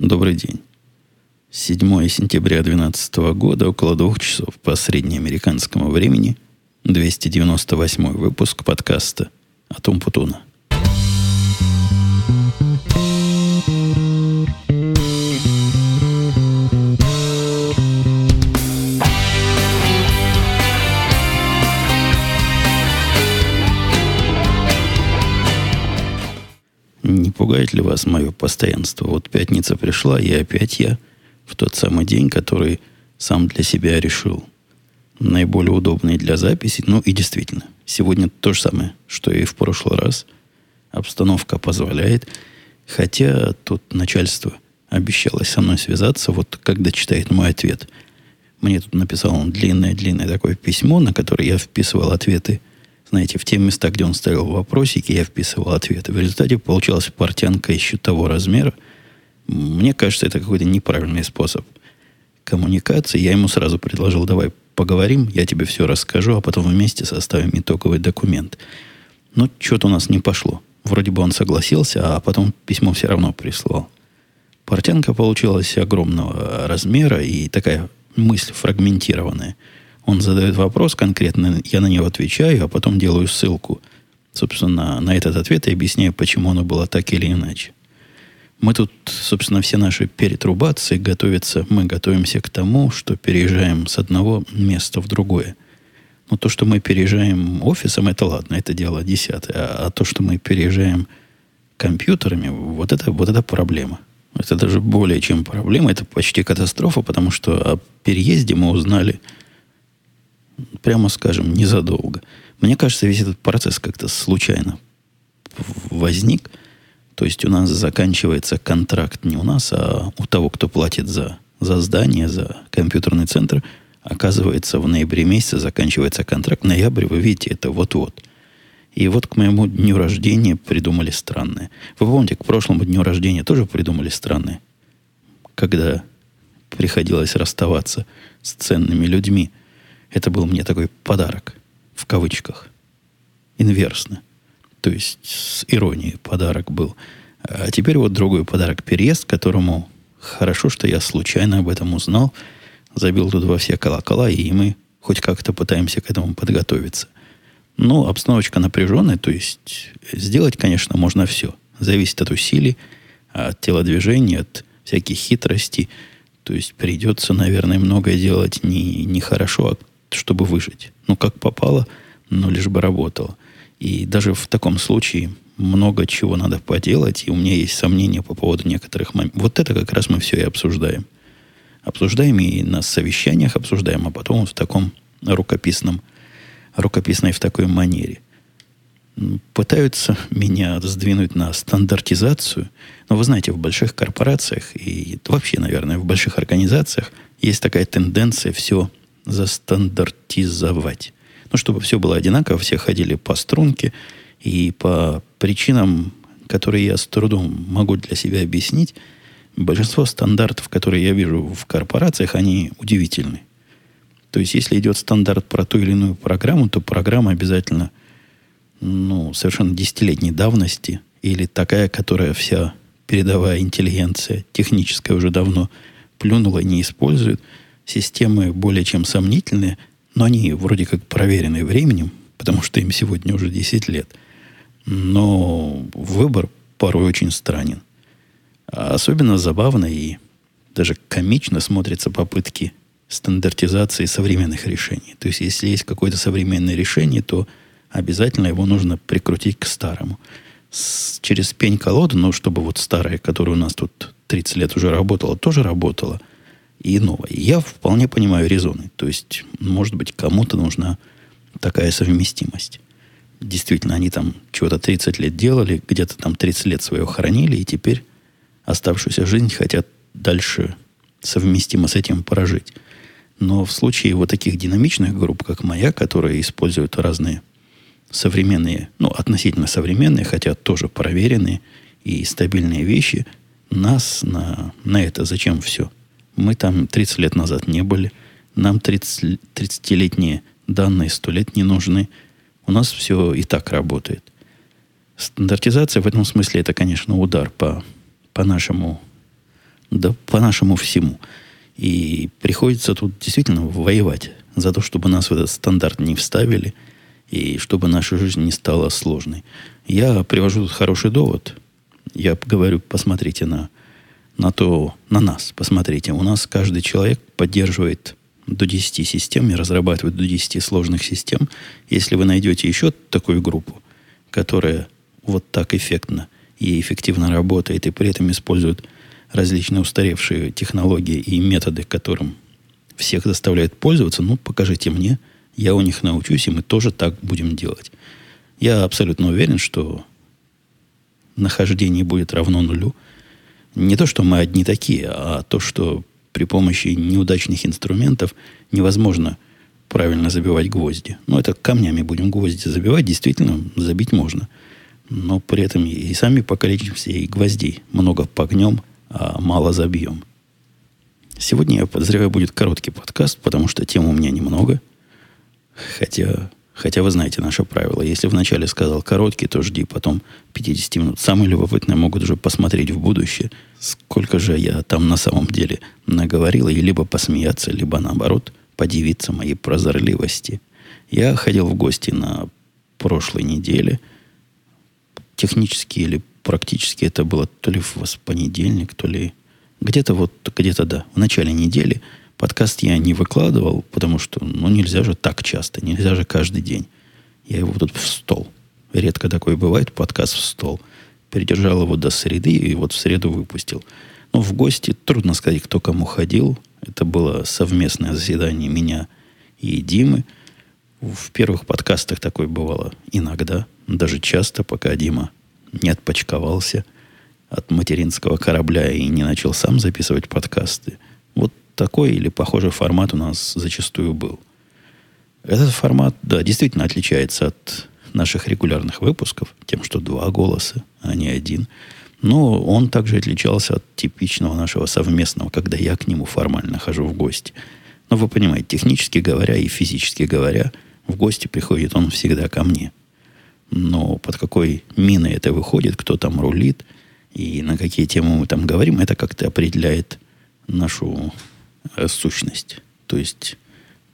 Добрый день. 7 сентября 2012 года, около двух часов по среднеамериканскому времени, 298 выпуск подкаста «Атум Путуна». Не пугает ли вас мое постоянство? Вот пятница пришла, и опять я в тот самый день, который сам для себя решил. Наиболее удобный для записи. Ну и действительно, сегодня то же самое, что и в прошлый раз. Обстановка позволяет. Хотя тут начальство обещалось со мной связаться, вот когда читает мой ответ. Мне тут написал он длинное-длинное такое письмо, на которое я вписывал ответы – знаете, в те места, где он ставил вопросики, я вписывал ответы. В результате получалась портянка еще того размера. Мне кажется, это какой-то неправильный способ коммуникации. Я ему сразу предложил, давай поговорим, я тебе все расскажу, а потом вместе составим итоговый документ. Но что-то у нас не пошло. Вроде бы он согласился, а потом письмо все равно прислал. Портянка получилась огромного размера и такая мысль фрагментированная – он задает вопрос конкретно, я на него отвечаю, а потом делаю ссылку, собственно, на этот ответ и объясняю, почему оно было так или иначе. Мы тут, собственно, все наши перетрубации готовятся, мы готовимся к тому, что переезжаем с одного места в другое. Но то, что мы переезжаем офисом, это ладно, это дело десятое. А, а то, что мы переезжаем компьютерами, вот это, вот это проблема. Это даже более чем проблема, это почти катастрофа, потому что о переезде мы узнали – прямо скажем, незадолго. Мне кажется, весь этот процесс как-то случайно возник. То есть у нас заканчивается контракт не у нас, а у того, кто платит за, за здание, за компьютерный центр. Оказывается, в ноябре месяце заканчивается контракт. Ноябрь, вы видите, это вот-вот. И вот к моему дню рождения придумали странное. Вы помните, к прошлому дню рождения тоже придумали странное? Когда приходилось расставаться с ценными людьми – это был мне такой подарок, в кавычках, инверсно. То есть с иронией подарок был. А теперь вот другой подарок. Переезд, которому хорошо, что я случайно об этом узнал, забил тут во все колокола, и мы хоть как-то пытаемся к этому подготовиться. Но обстановочка напряженная, то есть сделать, конечно, можно все. Зависит от усилий, от телодвижения, от всяких хитростей. То есть придется, наверное, многое делать не, не хорошо, а чтобы выжить. Ну, как попало, но лишь бы работало. И даже в таком случае много чего надо поделать, и у меня есть сомнения по поводу некоторых моментов. Вот это как раз мы все и обсуждаем. Обсуждаем и на совещаниях обсуждаем, а потом в таком рукописном, рукописной в такой манере. Пытаются меня сдвинуть на стандартизацию. Но вы знаете, в больших корпорациях и вообще, наверное, в больших организациях есть такая тенденция все застандартизовать. Ну, чтобы все было одинаково, все ходили по струнке, и по причинам, которые я с трудом могу для себя объяснить, большинство стандартов, которые я вижу в корпорациях, они удивительны. То есть, если идет стандарт про ту или иную программу, то программа обязательно ну, совершенно десятилетней давности или такая, которая вся передовая интеллигенция техническая уже давно плюнула и не использует – системы более чем сомнительные, но они вроде как проверенные временем, потому что им сегодня уже 10 лет. Но выбор порой очень странен. Особенно забавно и даже комично смотрятся попытки стандартизации современных решений. То есть, если есть какое-то современное решение, то обязательно его нужно прикрутить к старому. С, через пень-колоду, ну, чтобы вот старое, которое у нас тут 30 лет уже работало, тоже работало – и иного. И я вполне понимаю резоны. То есть, может быть, кому-то нужна такая совместимость. Действительно, они там чего-то 30 лет делали, где-то там 30 лет свое хранили, и теперь оставшуюся жизнь хотят дальше совместимо с этим прожить. Но в случае вот таких динамичных групп, как моя, которые используют разные современные, ну, относительно современные, хотя тоже проверенные и стабильные вещи, нас на, на это зачем все? Мы там 30 лет назад не были. Нам 30, 30-летние данные 100 лет не нужны. У нас все и так работает. Стандартизация в этом смысле это, конечно, удар по, по нашему Да по-нашему всему. И приходится тут действительно воевать за то, чтобы нас в этот стандарт не вставили, и чтобы наша жизнь не стала сложной. Я привожу тут хороший довод. Я говорю, посмотрите на, на то, на нас. Посмотрите, у нас каждый человек поддерживает до 10 систем и разрабатывает до 10 сложных систем. Если вы найдете еще такую группу, которая вот так эффектно и эффективно работает, и при этом использует различные устаревшие технологии и методы, которым всех заставляет пользоваться, ну, покажите мне, я у них научусь, и мы тоже так будем делать. Я абсолютно уверен, что нахождение будет равно нулю. Не то, что мы одни такие, а то, что при помощи неудачных инструментов невозможно правильно забивать гвозди. Ну, это камнями будем гвозди забивать, действительно, забить можно. Но при этом и сами покалечимся, и гвоздей много погнем, а мало забьем. Сегодня, я подозреваю, будет короткий подкаст, потому что тем у меня немного. Хотя, хотя вы знаете наше правило. Если вначале сказал короткий, то жди потом 50 минут. Самые любопытные могут уже посмотреть в будущее, сколько же я там на самом деле наговорил, и либо посмеяться, либо наоборот подивиться моей прозорливости. Я ходил в гости на прошлой неделе. Технически или практически это было то ли в понедельник, то ли где-то вот, где-то да, в начале недели подкаст я не выкладывал, потому что, ну, нельзя же так часто, нельзя же каждый день. Я его тут в стол. Редко такое бывает, подкаст в стол. Передержал его до среды и вот в среду выпустил. Но в гости трудно сказать, кто кому ходил. Это было совместное заседание меня и Димы. В первых подкастах такое бывало иногда, даже часто, пока Дима не отпочковался от материнского корабля и не начал сам записывать подкасты. Такой или похожий формат у нас зачастую был. Этот формат, да, действительно отличается от наших регулярных выпусков, тем, что два голоса, а не один. Но он также отличался от типичного нашего совместного, когда я к нему формально хожу в гости. Но вы понимаете, технически говоря и физически говоря, в гости приходит он всегда ко мне – но под какой миной это выходит, кто там рулит и на какие темы мы там говорим, это как-то определяет нашу сущность. То есть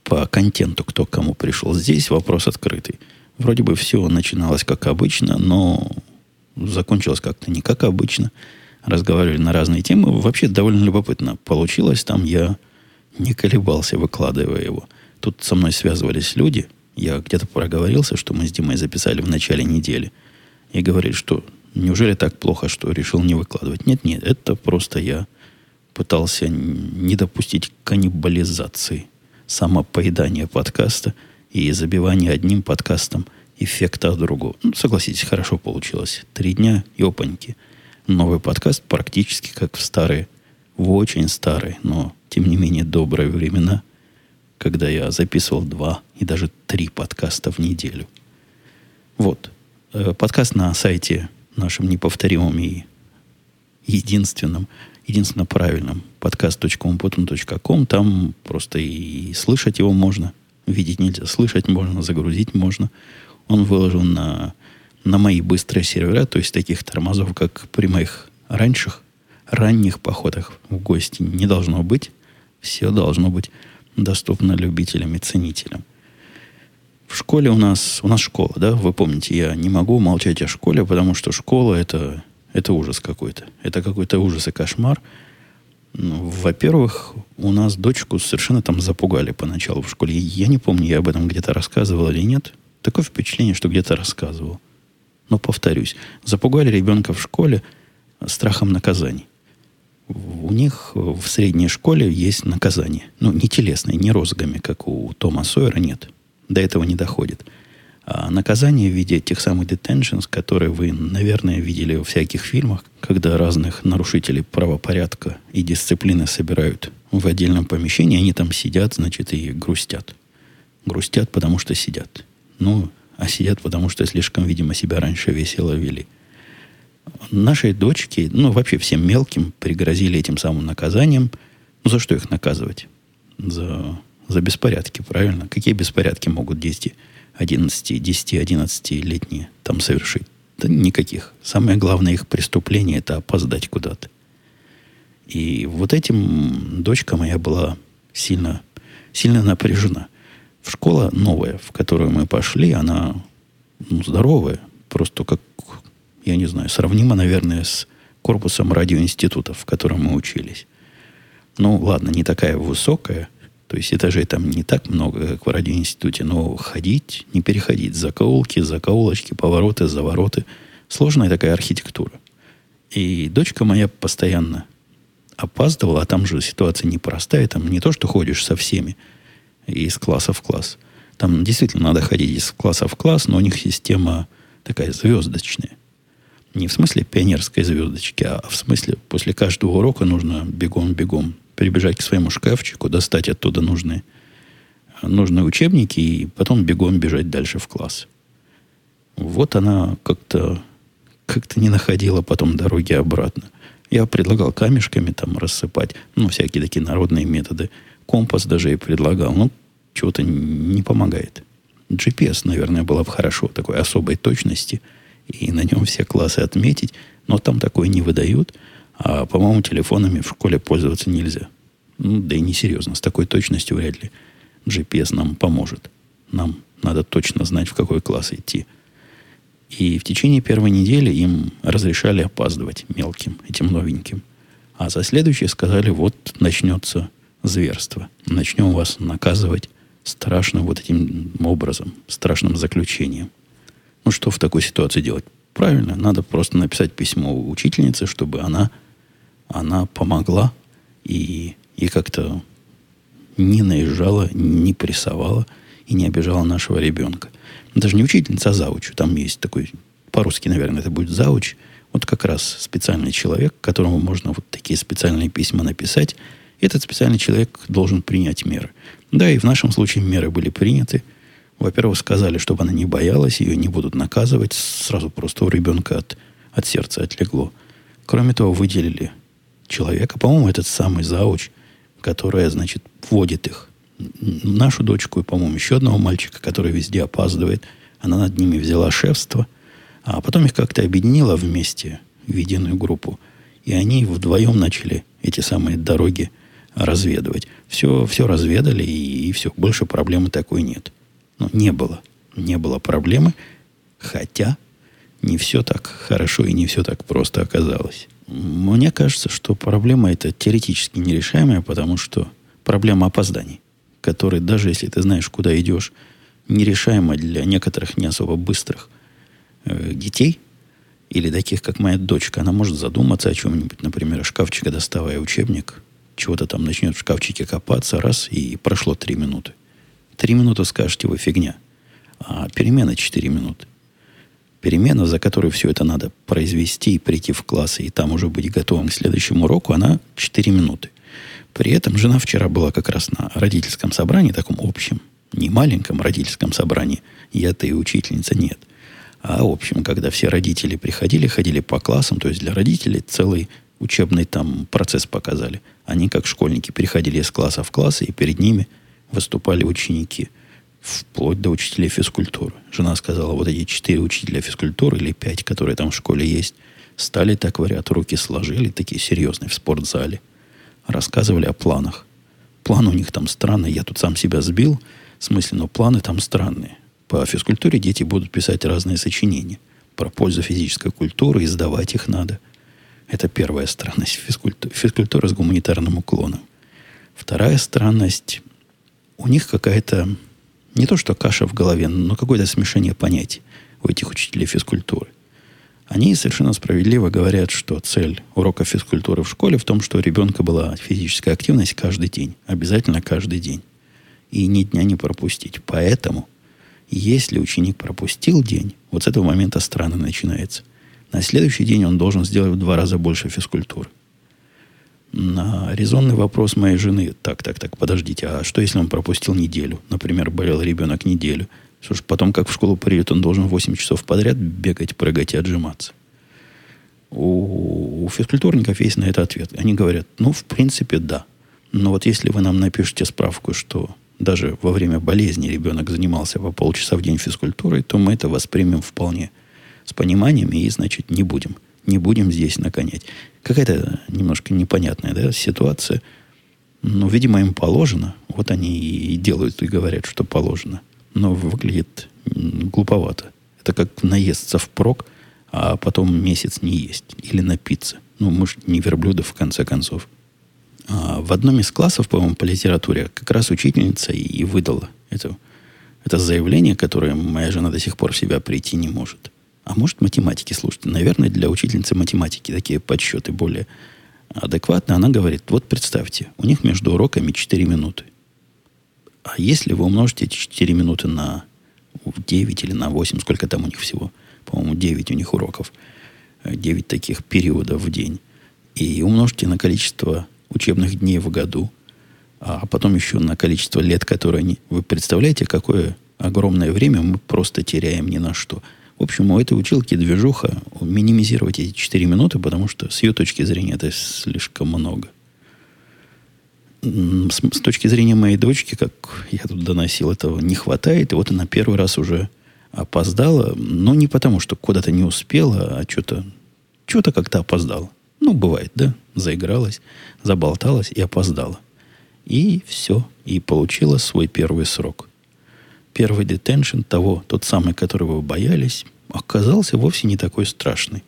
по контенту, кто кому пришел. Здесь вопрос открытый. Вроде бы все начиналось как обычно, но закончилось как-то не как обычно. Разговаривали на разные темы. Вообще довольно любопытно получилось. Там я не колебался, выкладывая его. Тут со мной связывались люди – я где-то проговорился, что мы с Димой записали в начале недели. И говорили, что неужели так плохо, что решил не выкладывать? Нет, нет, это просто я пытался не допустить каннибализации, самопоедания подкаста и забивания одним подкастом эффекта от другого. Ну, согласитесь, хорошо получилось. Три дня и опаньки. Новый подкаст практически как в старые, в очень старые, но тем не менее добрые времена – когда я записывал два и даже три подкаста в неделю. Вот. Э, подкаст на сайте нашем неповторимом и единственном, единственно правильном подкаст.умпутун.ком. Там просто и слышать его можно. Видеть нельзя. Слышать можно, загрузить можно. Он выложен на, на мои быстрые сервера, то есть таких тормозов, как при моих раньших, ранних походах в гости не должно быть. Все должно быть доступна любителям и ценителям. В школе у нас, у нас школа, да, вы помните, я не могу молчать о школе, потому что школа это, это ужас какой-то. Это какой-то ужас и кошмар. Ну, во-первых, у нас дочку совершенно там запугали поначалу в школе. Я не помню, я об этом где-то рассказывал или нет. Такое впечатление, что где-то рассказывал. Но повторюсь, запугали ребенка в школе страхом наказаний у них в средней школе есть наказание. Ну, не телесное, не розгами, как у Тома Сойера, нет. До этого не доходит. А наказание в виде тех самых detentions, которые вы, наверное, видели во всяких фильмах, когда разных нарушителей правопорядка и дисциплины собирают в отдельном помещении, они там сидят, значит, и грустят. Грустят, потому что сидят. Ну, а сидят, потому что слишком, видимо, себя раньше весело вели – нашей дочке, ну, вообще всем мелким, пригрозили этим самым наказанием. Ну, за что их наказывать? За, за беспорядки, правильно? Какие беспорядки могут 10, 11, 10, 11-летние там совершить? Да никаких. Самое главное их преступление – это опоздать куда-то. И вот этим дочка моя была сильно, сильно напряжена. В школа новая, в которую мы пошли, она ну, здоровая, просто как, я не знаю, сравнима, наверное, с корпусом радиоинститутов, в котором мы учились. Ну, ладно, не такая высокая, то есть этажей там не так много, как в радиоинституте, но ходить, не переходить, закоулки, закоулочки, повороты, завороты. Сложная такая архитектура. И дочка моя постоянно опаздывала, а там же ситуация непростая, там не то, что ходишь со всеми из класса в класс. Там действительно надо ходить из класса в класс, но у них система такая звездочная. Не в смысле пионерской звездочки, а в смысле после каждого урока нужно бегом-бегом прибежать к своему шкафчику, достать оттуда нужные, нужные учебники и потом бегом бежать дальше в класс. Вот она как-то как-то не находила потом дороги обратно. Я предлагал камешками там рассыпать, ну, всякие такие народные методы. Компас даже и предлагал, но чего-то не помогает. GPS, наверное, было бы хорошо, такой особой точности, и на нем все классы отметить, но там такое не выдают, а, по-моему, телефонами в школе пользоваться нельзя. Ну, да и несерьезно, с такой точностью вряд ли GPS нам поможет. Нам надо точно знать, в какой класс идти. И в течение первой недели им разрешали опаздывать мелким, этим новеньким. А за следующее сказали, вот начнется зверство. Начнем вас наказывать страшным вот этим образом, страшным заключением. Ну, что в такой ситуации делать? Правильно, надо просто написать письмо учительнице, чтобы она, она помогла и, и как-то не наезжала, не прессовала и не обижала нашего ребенка – даже не учительница, а зауч. Там есть такой, по-русски, наверное, это будет зауч. Вот как раз специальный человек, которому можно вот такие специальные письма написать. Этот специальный человек должен принять меры. Да, и в нашем случае меры были приняты. Во-первых, сказали, чтобы она не боялась, ее не будут наказывать. Сразу просто у ребенка от, от сердца отлегло. Кроме того, выделили человека, по-моему, этот самый зауч, которая, значит, вводит их нашу дочку и, по-моему, еще одного мальчика, который везде опаздывает. Она над ними взяла шефство, а потом их как-то объединила вместе в единую группу. И они вдвоем начали эти самые дороги разведывать. Все, все разведали, и, и все, больше проблемы такой нет. Но не было. Не было проблемы, хотя не все так хорошо и не все так просто оказалось. Мне кажется, что проблема эта теоретически нерешаемая, потому что проблема опозданий который, даже если ты знаешь, куда идешь, нерешаемо для некоторых не особо быстрых э, детей, или таких, как моя дочка, она может задуматься о чем-нибудь, например, шкафчика доставая учебник, чего-то там начнет в шкафчике копаться, раз, и прошло три минуты. Три минуты скажете вы фигня, а перемена четыре минуты. Перемена, за которую все это надо произвести и прийти в класс, и там уже быть готовым к следующему уроку, она четыре минуты. При этом жена вчера была как раз на родительском собрании, таком общем, не маленьком родительском собрании, я-то и учительница нет, а общем, когда все родители приходили, ходили по классам, то есть для родителей целый учебный там процесс показали. Они, как школьники, переходили из класса в класс, и перед ними выступали ученики, вплоть до учителей физкультуры. Жена сказала, вот эти четыре учителя физкультуры или пять, которые там в школе есть, стали так, говорят, руки сложили, такие серьезные, в спортзале – рассказывали о планах. План у них там странный, я тут сам себя сбил, в смысле, но планы там странные. По физкультуре дети будут писать разные сочинения про пользу физической культуры, и сдавать их надо. Это первая странность физкультуры, физкультура с гуманитарным уклоном. Вторая странность, у них какая-то, не то что каша в голове, но какое-то смешение понятий у этих учителей физкультуры. Они совершенно справедливо говорят, что цель урока физкультуры в школе в том, что у ребенка была физическая активность каждый день. Обязательно каждый день. И ни дня не пропустить. Поэтому, если ученик пропустил день, вот с этого момента странно начинается. На следующий день он должен сделать в два раза больше физкультуры. На резонный вопрос моей жены, так, так, так, подождите, а что если он пропустил неделю? Например, болел ребенок неделю. Что ж, потом, как в школу придет, он должен 8 часов подряд бегать, прыгать и отжиматься. У, у физкультурников есть на это ответ. Они говорят, ну, в принципе, да. Но вот если вы нам напишете справку, что даже во время болезни ребенок занимался по полчаса в день физкультурой, то мы это воспримем вполне с пониманием и, значит, не будем Не будем здесь наконять. Какая-то немножко непонятная да, ситуация. Но, видимо, им положено. Вот они и делают, и говорят, что положено. Но выглядит глуповато. Это как наесться впрок, а потом месяц не есть. Или напиться. Ну, мы же не верблюды, в конце концов. А в одном из классов, по-моему, по литературе, как раз учительница и выдала это, это заявление, которое моя жена до сих пор в себя прийти не может. А может математики, слушайте, наверное, для учительницы математики такие подсчеты более адекватные. Она говорит, вот представьте, у них между уроками 4 минуты. А если вы умножите эти 4 минуты на 9 или на 8, сколько там у них всего? По-моему, 9 у них уроков. 9 таких периодов в день. И умножьте на количество учебных дней в году, а потом еще на количество лет, которые они... Вы представляете, какое огромное время мы просто теряем ни на что. В общем, у этой училки движуха минимизировать эти 4 минуты, потому что с ее точки зрения это слишком много. С, с точки зрения моей дочки, как я тут доносил, этого не хватает. И вот она первый раз уже опоздала. Но не потому, что куда-то не успела, а что-то что-то как-то опоздала. Ну, бывает, да? Заигралась, заболталась и опоздала. И все. И получила свой первый срок. Первый детеншн того, тот самый, которого вы боялись, оказался вовсе не такой страшный.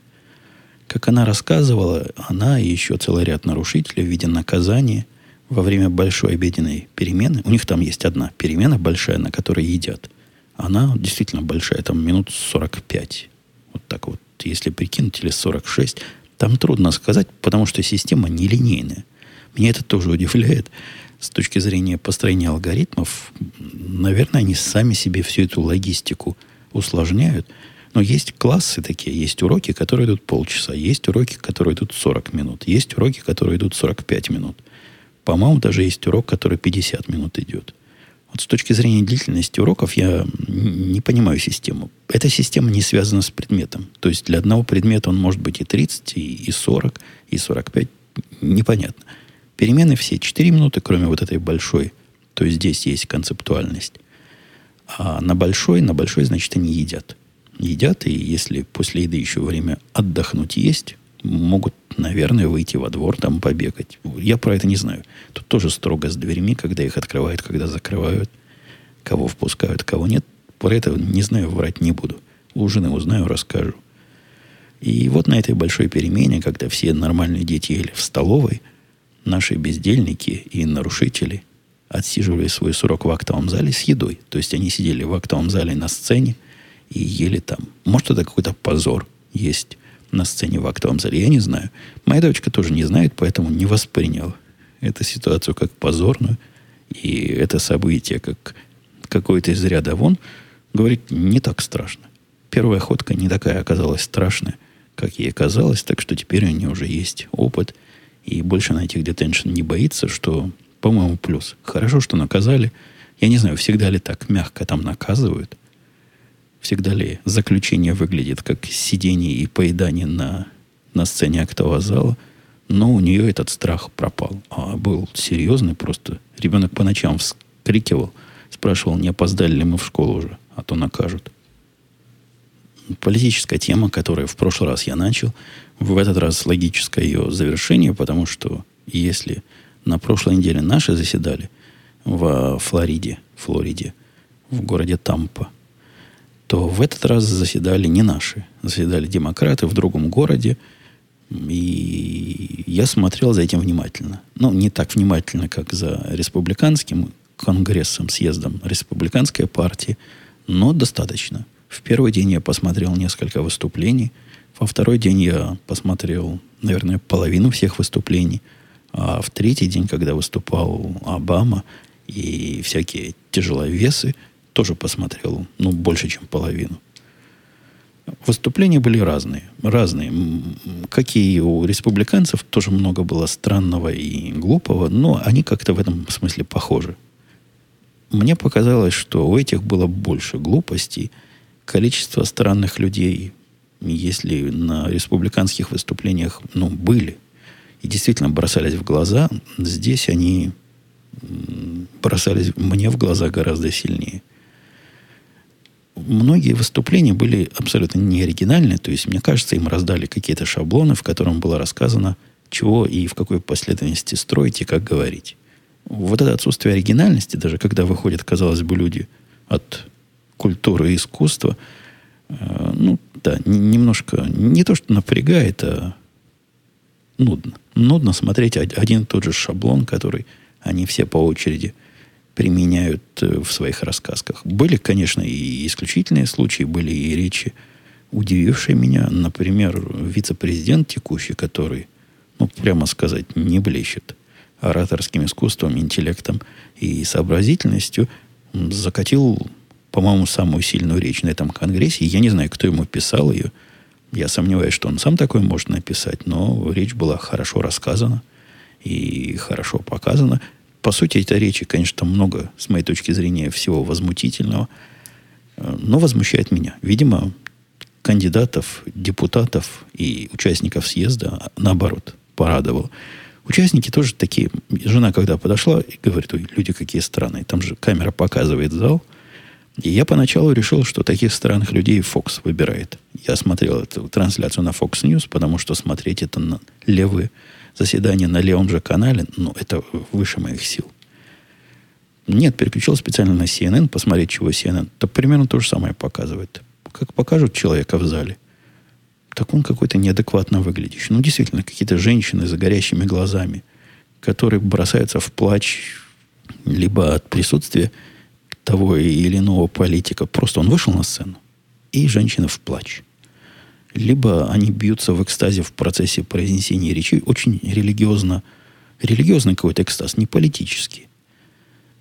Как она рассказывала, она и еще целый ряд нарушителей в виде наказания во время большой обеденной перемены, у них там есть одна перемена большая, на которой едят, она действительно большая, там минут 45. Вот так вот, если прикинуть, или 46, там трудно сказать, потому что система нелинейная. Меня это тоже удивляет. С точки зрения построения алгоритмов, наверное, они сами себе всю эту логистику усложняют. Но есть классы такие, есть уроки, которые идут полчаса, есть уроки, которые идут 40 минут, есть уроки, которые идут 45 минут. По-моему, даже есть урок, который 50 минут идет. Вот с точки зрения длительности уроков я не понимаю систему. Эта система не связана с предметом. То есть для одного предмета он может быть и 30, и 40, и 45. Непонятно. Перемены все 4 минуты, кроме вот этой большой. То есть здесь есть концептуальность. А на большой, на большой, значит, они едят. Едят, и если после еды еще время отдохнуть есть, могут, наверное, выйти во двор, там побегать. Я про это не знаю. Тут тоже строго с дверьми, когда их открывают, когда закрывают, кого впускают, кого нет. Про это не знаю, врать не буду. У жены узнаю, расскажу. И вот на этой большой перемене, когда все нормальные дети ели в столовой, наши бездельники и нарушители отсиживали свой срок в актовом зале с едой. То есть они сидели в актовом зале на сцене и ели там. Может, это какой-то позор есть на сцене в актовом зале, я не знаю. Моя дочка тоже не знает, поэтому не восприняла эту ситуацию как позорную. И это событие как какое-то из ряда вон, говорит, не так страшно. Первая ходка не такая оказалась страшная, как ей казалось, так что теперь у нее уже есть опыт, и больше на этих детеншн не боится, что, по-моему, плюс. Хорошо, что наказали. Я не знаю, всегда ли так мягко там наказывают – Всегда ли заключение выглядит как сидение и поедание на, на сцене актового зала? Но у нее этот страх пропал. А был серьезный просто. Ребенок по ночам вскрикивал, спрашивал, не опоздали ли мы в школу уже, а то накажут. Политическая тема, которую в прошлый раз я начал, в этот раз логическое ее завершение, потому что если на прошлой неделе наши заседали в Флориде, Флориде, в городе Тампа, то в этот раз заседали не наши. Заседали демократы в другом городе. И я смотрел за этим внимательно. Ну, не так внимательно, как за республиканским конгрессом, съездом республиканской партии, но достаточно. В первый день я посмотрел несколько выступлений. Во второй день я посмотрел, наверное, половину всех выступлений. А в третий день, когда выступал Обама и всякие тяжеловесы – тоже посмотрел, ну, больше, чем половину. Выступления были разные. Разные. Как и у республиканцев, тоже много было странного и глупого, но они как-то в этом смысле похожи. Мне показалось, что у этих было больше глупостей. Количество странных людей, если на республиканских выступлениях, ну, были, и действительно бросались в глаза, здесь они бросались мне в глаза гораздо сильнее – многие выступления были абсолютно не оригинальные. То есть, мне кажется, им раздали какие-то шаблоны, в котором было рассказано, чего и в какой последовательности строить и как говорить. Вот это отсутствие оригинальности, даже когда выходят, казалось бы, люди от культуры и искусства, э, ну, да, немножко, не то, что напрягает, а нудно. Нудно смотреть один и тот же шаблон, который они все по очереди применяют э, в своих рассказках. Были, конечно, и исключительные случаи, были и речи, удивившие меня. Например, вице-президент текущий, который, ну, прямо сказать, не блещет ораторским искусством, интеллектом и сообразительностью, закатил, по-моему, самую сильную речь на этом конгрессе. Я не знаю, кто ему писал ее. Я сомневаюсь, что он сам такой может написать, но речь была хорошо рассказана и хорошо показана. По сути, этой речи, конечно, много, с моей точки зрения, всего возмутительного, э, но возмущает меня. Видимо, кандидатов, депутатов и участников съезда, наоборот, порадовал. Участники тоже такие. Жена, когда подошла, говорит, ой, люди какие странные. Там же камера показывает зал. И я поначалу решил, что таких странных людей Fox выбирает. Я смотрел эту трансляцию на Fox News, потому что смотреть это на левые заседания на левом же канале, ну, это выше моих сил. Нет, переключил специально на CNN, посмотреть, чего CNN. То примерно то же самое показывает. Как покажут человека в зале так он какой-то неадекватно выглядящий. Ну, действительно, какие-то женщины с горящими глазами, которые бросаются в плач либо от присутствия того или иного политика. Просто он вышел на сцену, и женщина в плач. Либо они бьются в экстазе в процессе произнесения речи. Очень религиозно, религиозный какой-то экстаз, не политический.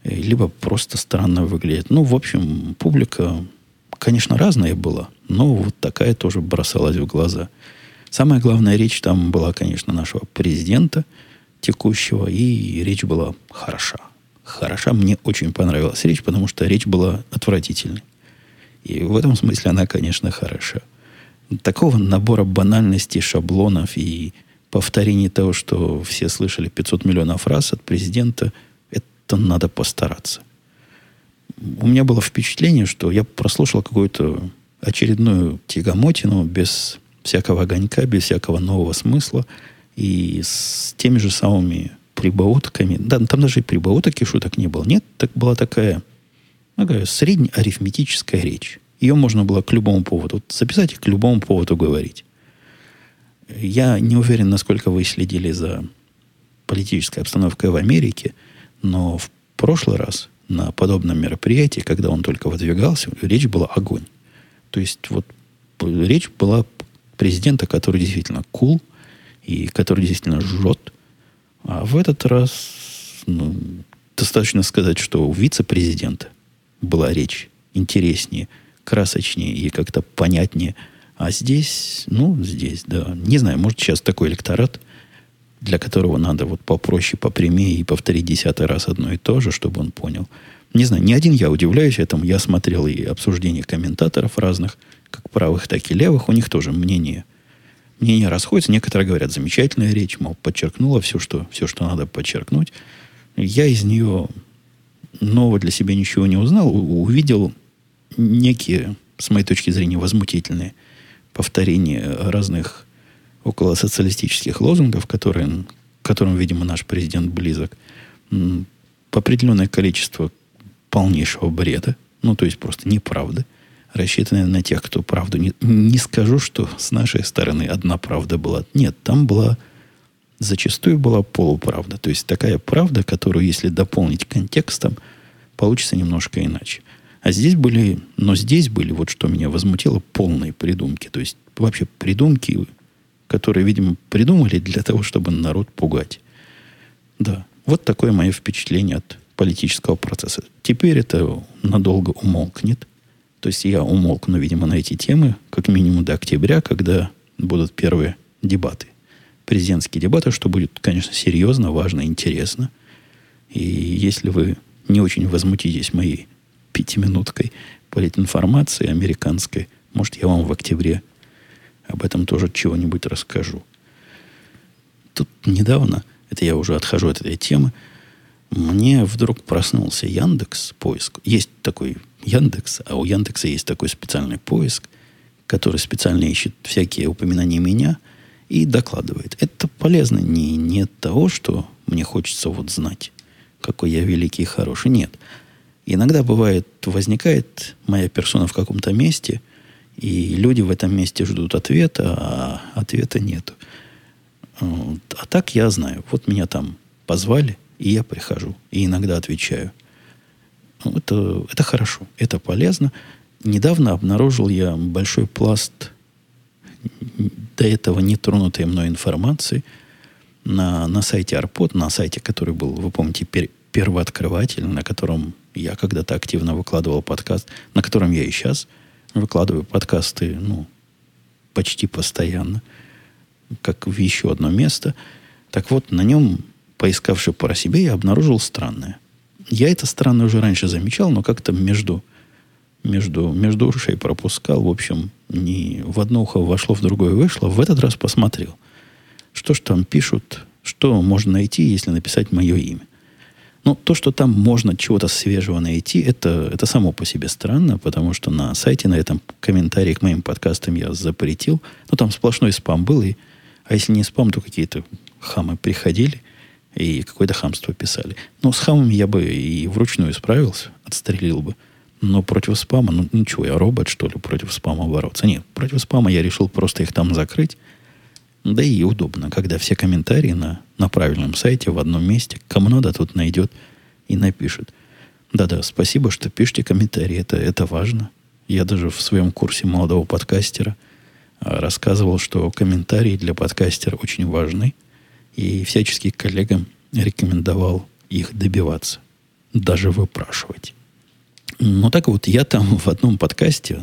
Либо просто странно выглядит. Ну, в общем, публика конечно, разная была, но вот такая тоже бросалась в глаза. Самая главная речь там была, конечно, нашего президента текущего, и речь была хороша. Хороша, мне очень понравилась речь, потому что речь была отвратительной. И в этом смысле она, конечно, хороша. Такого набора банальностей, шаблонов и повторений того, что все слышали 500 миллионов раз от президента, это надо постараться у меня было впечатление, что я прослушал какую-то очередную тягомотину без всякого огонька, без всякого нового смысла и с теми же самыми прибаутками. Да, там даже и прибауток и шуток не было. Нет, так была такая, такая среднеарифметическая речь. Ее можно было к любому поводу записать и к любому поводу говорить. Я не уверен, насколько вы следили за политической обстановкой в Америке, но в прошлый раз на подобном мероприятии, когда он только выдвигался, речь была огонь. То есть вот речь была президента, который действительно кул cool, и который действительно жжет. А в этот раз ну, достаточно сказать, что у вице-президента была речь интереснее, красочнее и как-то понятнее. А здесь, ну, здесь, да. Не знаю, может, сейчас такой электорат, для которого надо вот попроще, попрямее и повторить десятый раз одно и то же, чтобы он понял. Не знаю, не один я удивляюсь этому. Я смотрел и обсуждения комментаторов разных, как правых, так и левых. У них тоже мнение, мнение расходится. Некоторые говорят, замечательная речь, мол, подчеркнула все, что, все, что надо подчеркнуть. Я из нее нового для себя ничего не узнал. Увидел некие, с моей точки зрения, возмутительные повторения разных около социалистических лозунгов, которые, которым, видимо, наш президент близок, определенное количество полнейшего бреда, ну, то есть просто неправды, рассчитанная на тех, кто правду не... Не скажу, что с нашей стороны одна правда была. Нет, там была... Зачастую была полуправда. То есть такая правда, которую, если дополнить контекстом, получится немножко иначе. А здесь были, но здесь были, вот что меня возмутило, полные придумки. То есть вообще придумки которые, видимо, придумали для того, чтобы народ пугать. Да, вот такое мое впечатление от политического процесса. Теперь это надолго умолкнет. То есть я умолкну, видимо, на эти темы, как минимум до октября, когда будут первые дебаты. Президентские дебаты, что будет, конечно, серьезно, важно, интересно. И если вы не очень возмутитесь моей пятиминуткой политинформации американской, может, я вам в октябре об этом тоже чего-нибудь расскажу. Тут недавно, это я уже отхожу от этой темы, мне вдруг проснулся Яндекс поиск. Есть такой Яндекс, а у Яндекса есть такой специальный поиск, который специально ищет всякие упоминания меня и докладывает. Это полезно не, не от того, что мне хочется вот знать, какой я великий и хороший. Нет. Иногда бывает, возникает моя персона в каком-то месте, и люди в этом месте ждут ответа, а ответа нету. А так я знаю. Вот меня там позвали, и я прихожу. И иногда отвечаю. Ну, это, это хорошо. Это полезно. Недавно обнаружил я большой пласт до этого нетронутой мной информации на, на сайте Арпод, на сайте, который был, вы помните, пер, первооткрыватель, на котором я когда-то активно выкладывал подкаст, на котором я и сейчас выкладываю подкасты, ну, почти постоянно, как в еще одно место. Так вот, на нем, поискавши по себе, я обнаружил странное. Я это странное уже раньше замечал, но как-то между, между, между ушей пропускал. В общем, не в одно ухо вошло, в другое вышло. В этот раз посмотрел. Что ж там пишут, что можно найти, если написать мое имя. Ну, то, что там можно чего-то свежего найти, это, это само по себе странно, потому что на сайте, на этом комментарии к моим подкастам я запретил. Ну, там сплошной спам был, и, а если не спам, то какие-то хамы приходили и какое-то хамство писали. Но с хамами я бы и вручную справился, отстрелил бы. Но против спама, ну ничего, я робот, что ли, против спама бороться. Нет, против спама я решил просто их там закрыть, да и удобно, когда все комментарии на, на правильном сайте в одном месте, кому надо, тут найдет и напишет. Да-да, спасибо, что пишете комментарии, это, это важно. Я даже в своем курсе молодого подкастера а, рассказывал, что комментарии для подкастера очень важны, и всячески коллегам рекомендовал их добиваться, даже выпрашивать. Ну так вот, я там в одном подкасте,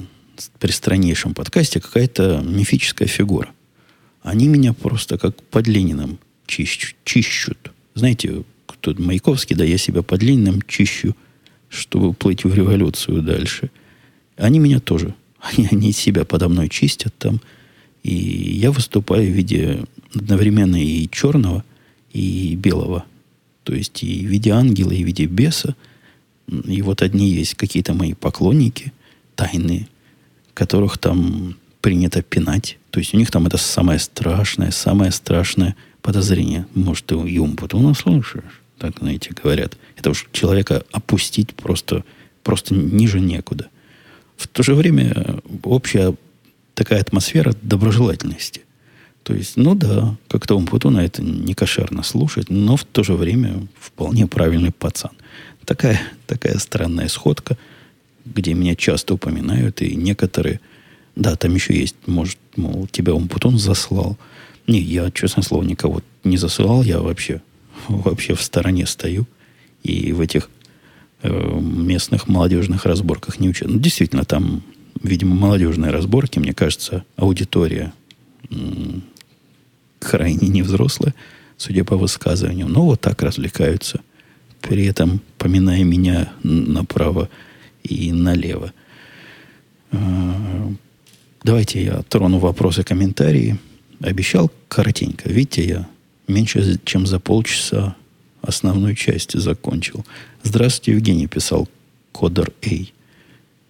при страннейшем подкасте, какая-то мифическая фигура. Они меня просто как под Лениным чищ, чищут. Знаете, кто Маяковский, да, я себя под Лениным чищу, чтобы плыть в революцию дальше. Они меня тоже. Они, они себя подо мной чистят там. И я выступаю в виде одновременно и черного, и белого. То есть и в виде ангела, и в виде беса. И вот одни есть какие-то мои поклонники тайные, которых там принято пинать. То есть у них там это самое страшное, самое страшное подозрение. Может, ты и Умпутуна слышишь? Так, знаете, говорят. Это уж человека опустить просто, просто ниже некуда. В то же время общая такая атмосфера доброжелательности. То есть, ну да, как-то Умпутуна это не кошерно слушать, но в то же время вполне правильный пацан. Такая, такая странная сходка, где меня часто упоминают, и некоторые да, там еще есть, может, мол, тебя Умпутун заслал. Не, я, честное слово, никого не засылал, я вообще, вообще в стороне стою. И в этих э, местных молодежных разборках не учат. Ну, действительно, там, видимо, молодежные разборки, мне кажется, аудитория крайне невзрослая, судя по высказываниям. Но вот так развлекаются, при этом поминая меня направо и налево. Э, Давайте я трону вопросы, комментарии. Обещал коротенько. Видите, я меньше, чем за полчаса основную часть закончил. Здравствуйте, Евгений, писал Кодер A.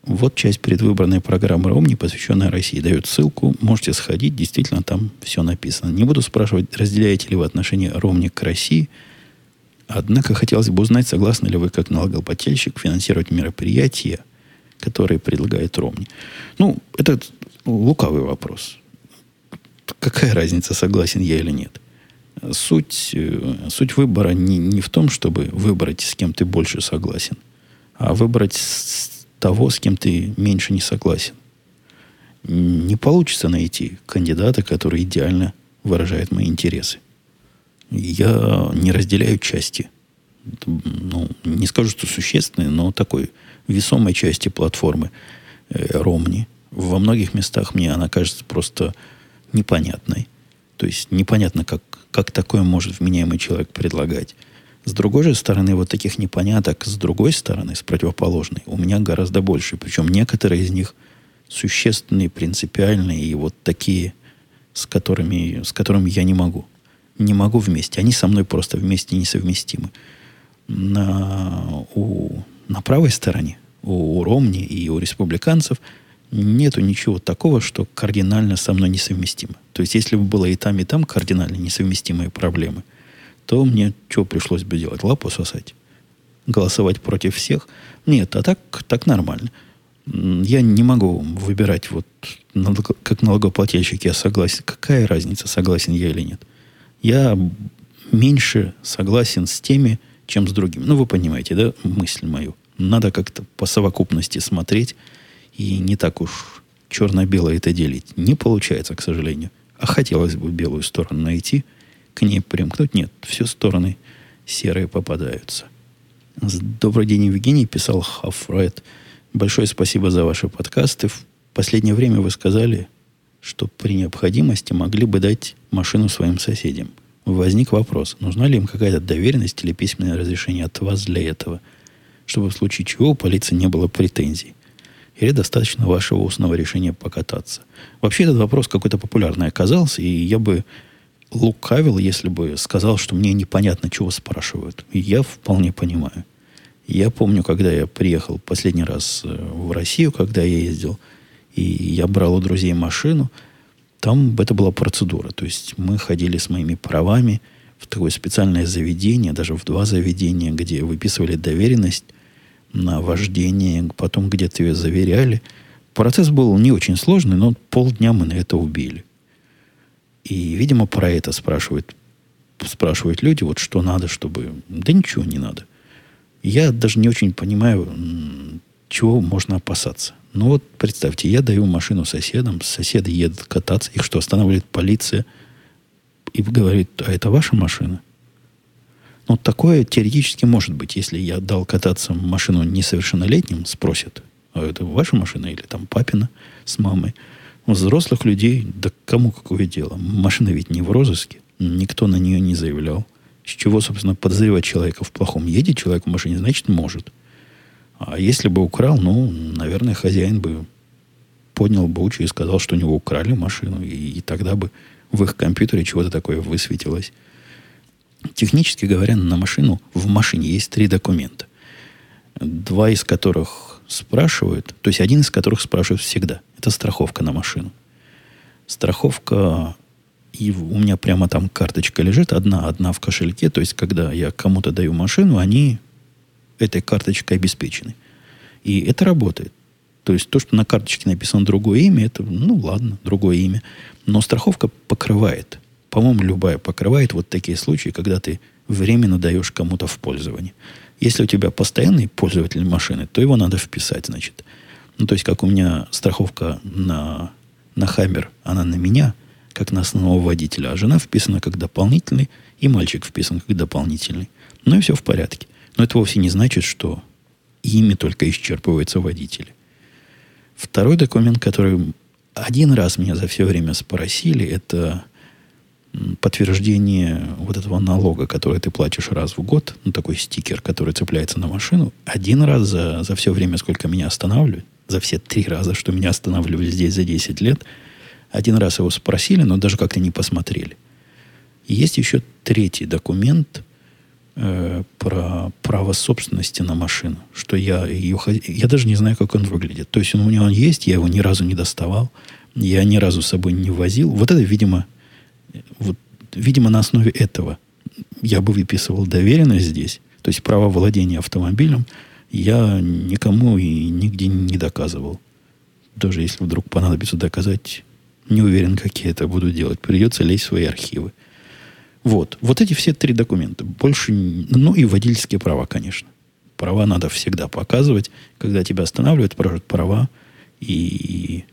Вот часть предвыборной программы Ромни, посвященная России. Дает ссылку, можете сходить, действительно там все написано. Не буду спрашивать, разделяете ли вы отношение Ромни к России, однако хотелось бы узнать, согласны ли вы, как налогоплательщик, финансировать мероприятия, которые предлагает Ромни. Ну, это лукавый вопрос. Какая разница, согласен я или нет? Суть, э, суть выбора не, не в том, чтобы выбрать, с кем ты больше согласен, а выбрать с того, с кем ты меньше не согласен. Не получится найти кандидата, который идеально выражает мои интересы. Я не разделяю части. Ну, не скажу, что существенные, но такой весомой части платформы э, Ромни – во многих местах мне она кажется просто непонятной. То есть непонятно, как, как такое может вменяемый человек предлагать. С другой же стороны, вот таких непоняток, с другой стороны, с противоположной, у меня гораздо больше. Причем некоторые из них существенные, принципиальные и вот такие, с которыми, с которыми я не могу. Не могу вместе. Они со мной просто вместе несовместимы. на, у, на правой стороне, у, у Ромни и у республиканцев, нету ничего такого, что кардинально со мной несовместимо. То есть, если бы было и там, и там кардинально несовместимые проблемы, то мне что пришлось бы делать? Лапу сосать? Голосовать против всех? Нет, а так, так нормально. Я не могу выбирать, вот как налогоплательщик я согласен. Какая разница, согласен я или нет? Я меньше согласен с теми, чем с другими. Ну, вы понимаете, да, мысль мою. Надо как-то по совокупности смотреть и не так уж черно-белое это делить. Не получается, к сожалению. А хотелось бы белую сторону найти, к ней примкнуть. Нет, все стороны серые попадаются. Добрый день, Евгений, писал Хафред. Большое спасибо за ваши подкасты. В последнее время вы сказали, что при необходимости могли бы дать машину своим соседям. Возник вопрос, нужна ли им какая-то доверенность или письменное разрешение от вас для этого, чтобы в случае чего у полиции не было претензий. Или достаточно вашего устного решения покататься. Вообще этот вопрос какой-то популярный оказался, и я бы лукавил, если бы сказал, что мне непонятно, чего спрашивают. И я вполне понимаю. Я помню, когда я приехал последний раз э, в Россию, когда я ездил, и я брал у друзей машину, там это была процедура. То есть мы ходили с моими правами в такое специальное заведение, даже в два заведения, где выписывали доверенность на вождение, потом где-то ее заверяли. Процесс был не очень сложный, но полдня мы на это убили. И, видимо, про это спрашивают, спрашивают люди, вот что надо, чтобы... Да ничего не надо. Я даже не очень понимаю, чего можно опасаться. Ну вот представьте, я даю машину соседам, соседи едут кататься, их что, останавливает полиция и говорит, а это ваша машина? Ну, такое теоретически может быть, если я дал кататься машину несовершеннолетним, спросят, а это ваша машина или там папина с мамой? Взрослых людей, да кому какое дело? Машина ведь не в розыске, никто на нее не заявлял. С чего, собственно, подозревать человека в плохом? Едет человек в машине, значит, может. А если бы украл, ну, наверное, хозяин бы поднял бучу и сказал, что у него украли машину, и, и тогда бы в их компьютере чего-то такое высветилось. Технически говоря, на машину, в машине есть три документа. Два из которых спрашивают, то есть один из которых спрашивают всегда. Это страховка на машину. Страховка и у меня прямо там карточка лежит, одна, одна в кошельке. То есть, когда я кому-то даю машину, они этой карточкой обеспечены. И это работает. То есть, то, что на карточке написано другое имя, это, ну, ладно, другое имя. Но страховка покрывает. По-моему, любая покрывает вот такие случаи, когда ты временно даешь кому-то в пользование. Если у тебя постоянный пользователь машины, то его надо вписать, значит. Ну, то есть, как у меня страховка на, на Хаммер, она на меня – как на основного водителя, а жена вписана как дополнительный, и мальчик вписан как дополнительный. Ну и все в порядке. Но это вовсе не значит, что ими только исчерпываются водители. Второй документ, который один раз меня за все время спросили, это подтверждение вот этого налога, который ты платишь раз в год, ну, такой стикер, который цепляется на машину, один раз за, за все время, сколько меня останавливают, за все три раза, что меня останавливали здесь за 10 лет – один раз его спросили, но даже как-то не посмотрели. И есть еще третий документ э, про право собственности на машину. Что я ее... Я даже не знаю, как он выглядит. То есть он у меня он есть, я его ни разу не доставал. Я ни разу с собой не возил. Вот это, видимо, вот, видимо, на основе этого я бы выписывал доверенность здесь. То есть право владения автомобилем я никому и нигде не доказывал. Даже если вдруг понадобится доказать не уверен, как я это буду делать. Придется лезть в свои архивы. Вот. Вот эти все три документа. Больше... Ну и водительские права, конечно. Права надо всегда показывать. Когда тебя останавливают, права. И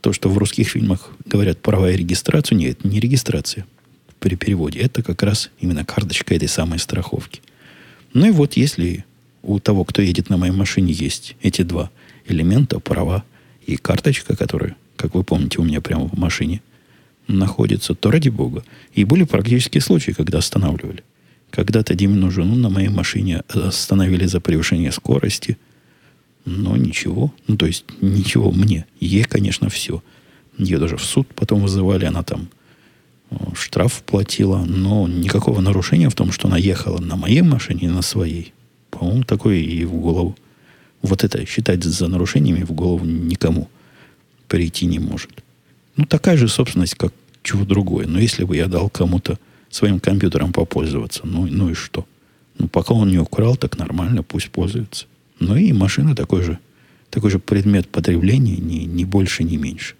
то, что в русских фильмах говорят права и регистрацию, нет, не регистрация при переводе. Это как раз именно карточка этой самой страховки. Ну и вот если у того, кто едет на моей машине, есть эти два элемента, права и карточка, которая как вы помните, у меня прямо в машине находится, то ради бога. И были практические случаи, когда останавливали. Когда-то Димину жену на моей машине остановили за превышение скорости. Но ничего. Ну, то есть, ничего мне. Ей, конечно, все. Ее даже в суд потом вызывали. Она там штраф платила. Но никакого нарушения в том, что она ехала на моей машине на своей, По-моему, такое и в голову. Вот это считать за нарушениями в голову никому прийти не может. Ну, такая же собственность, как чего другое. Но если бы я дал кому-то своим компьютером попользоваться, ну, ну и что? Ну, пока он не украл, так нормально, пусть пользуется. Ну и машина такой же, такой же предмет потребления, ни, ни больше, ни меньше.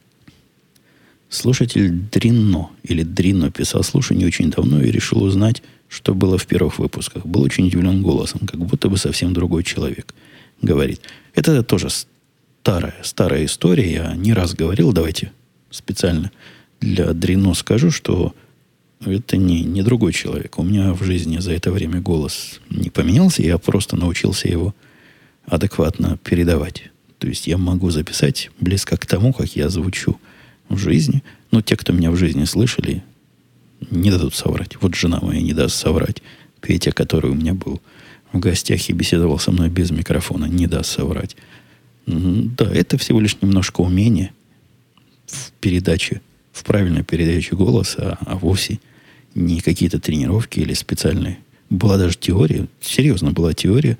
Слушатель Дрино или Дрино писал слушание очень давно и решил узнать, что было в первых выпусках. Был очень удивлен голосом, как будто бы совсем другой человек говорит. Это тоже старая, старая история. Я не раз говорил, давайте специально для Дрино скажу, что это не, не другой человек. У меня в жизни за это время голос не поменялся, я просто научился его адекватно передавать. То есть я могу записать близко к тому, как я звучу в жизни. Но те, кто меня в жизни слышали, не дадут соврать. Вот жена моя не даст соврать. Петя, который у меня был в гостях и беседовал со мной без микрофона, не даст соврать. Да, это всего лишь немножко умения в передаче, в правильной передаче голоса, а вовсе не какие-то тренировки или специальные. Была даже теория, серьезно была теория,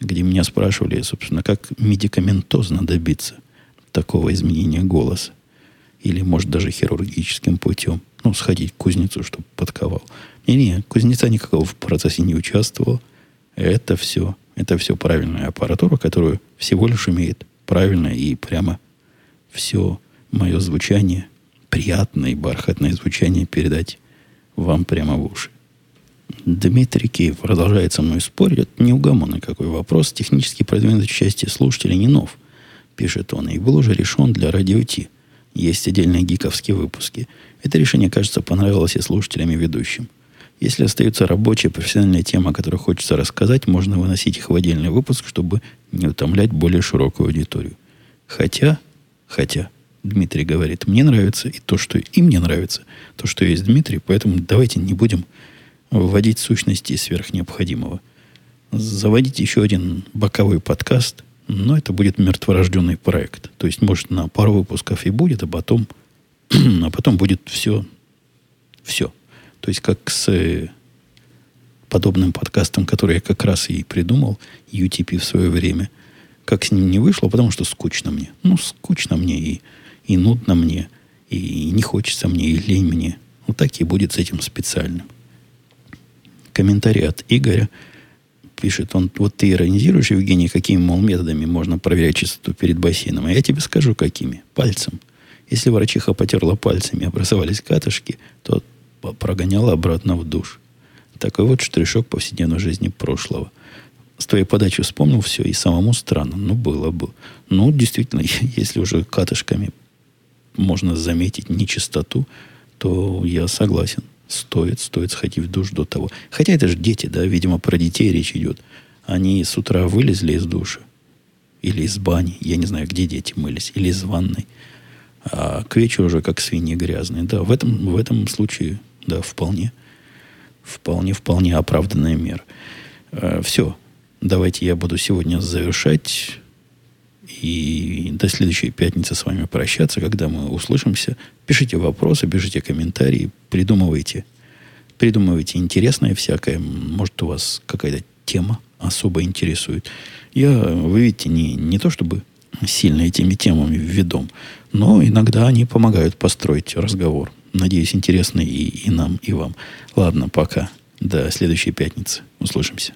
где меня спрашивали, собственно, как медикаментозно добиться такого изменения голоса. Или, может, даже хирургическим путем. Ну, сходить к кузнецу, чтобы подковал. Не-не, кузнеца никакого в процессе не участвовал. Это все, это все правильная аппаратура, которую всего лишь умеет правильно и прямо все мое звучание, приятное и бархатное звучание передать вам прямо в уши. Дмитрий Киев продолжает со мной спорить. Это неугомонный какой вопрос. Технически продвинутой части слушателей не нов, пишет он. И был уже решен для радио Ти. Есть отдельные гиковские выпуски. Это решение, кажется, понравилось и слушателям, и ведущим. Если остаются рабочие, профессиональные темы, о которых хочется рассказать, можно выносить их в отдельный выпуск, чтобы не утомлять более широкую аудиторию. Хотя, хотя, Дмитрий говорит, мне нравится и то, что им не нравится, то, что есть Дмитрий, поэтому давайте не будем вводить сущности сверх необходимого. Заводить еще один боковой подкаст, но это будет мертворожденный проект. То есть, может, на пару выпусков и будет, а потом, а потом будет все, все. То есть, как с э, подобным подкастом, который я как раз и придумал, UTP в свое время, как с ним не вышло, потому что скучно мне. Ну, скучно мне и, и нудно мне, и не хочется мне, и лень мне. Вот так и будет с этим специальным комментарий от Игоря. Пишет он, вот ты иронизируешь, Евгений, какими, мол, методами можно проверять чистоту перед бассейном. А я тебе скажу, какими. Пальцем. Если врачиха потерла пальцами, образовались катышки, то прогоняла обратно в душ. Такой вот штришок повседневной жизни прошлого. С твоей подачи вспомнил все, и самому странно. Ну, было бы. Ну, действительно, если уже катышками можно заметить нечистоту, то я согласен. Стоит, стоит сходить в душ до того. Хотя это же дети, да, видимо, про детей речь идет. Они с утра вылезли из душа. Или из бани. Я не знаю, где дети мылись. Или из ванной. А к вечеру уже как свиньи грязные. Да, в этом, в этом случае, да, вполне. Вполне, вполне оправданная мера. А, все. Давайте я буду сегодня завершать и до следующей пятницы с вами прощаться, когда мы услышимся. Пишите вопросы, пишите комментарии, придумывайте. Придумывайте интересное всякое. Может, у вас какая-то тема особо интересует. Я, вы видите, не, не то чтобы сильно этими темами ведом, но иногда они помогают построить разговор. Надеюсь, интересный и, и нам, и вам. Ладно, пока. До следующей пятницы. Услышимся.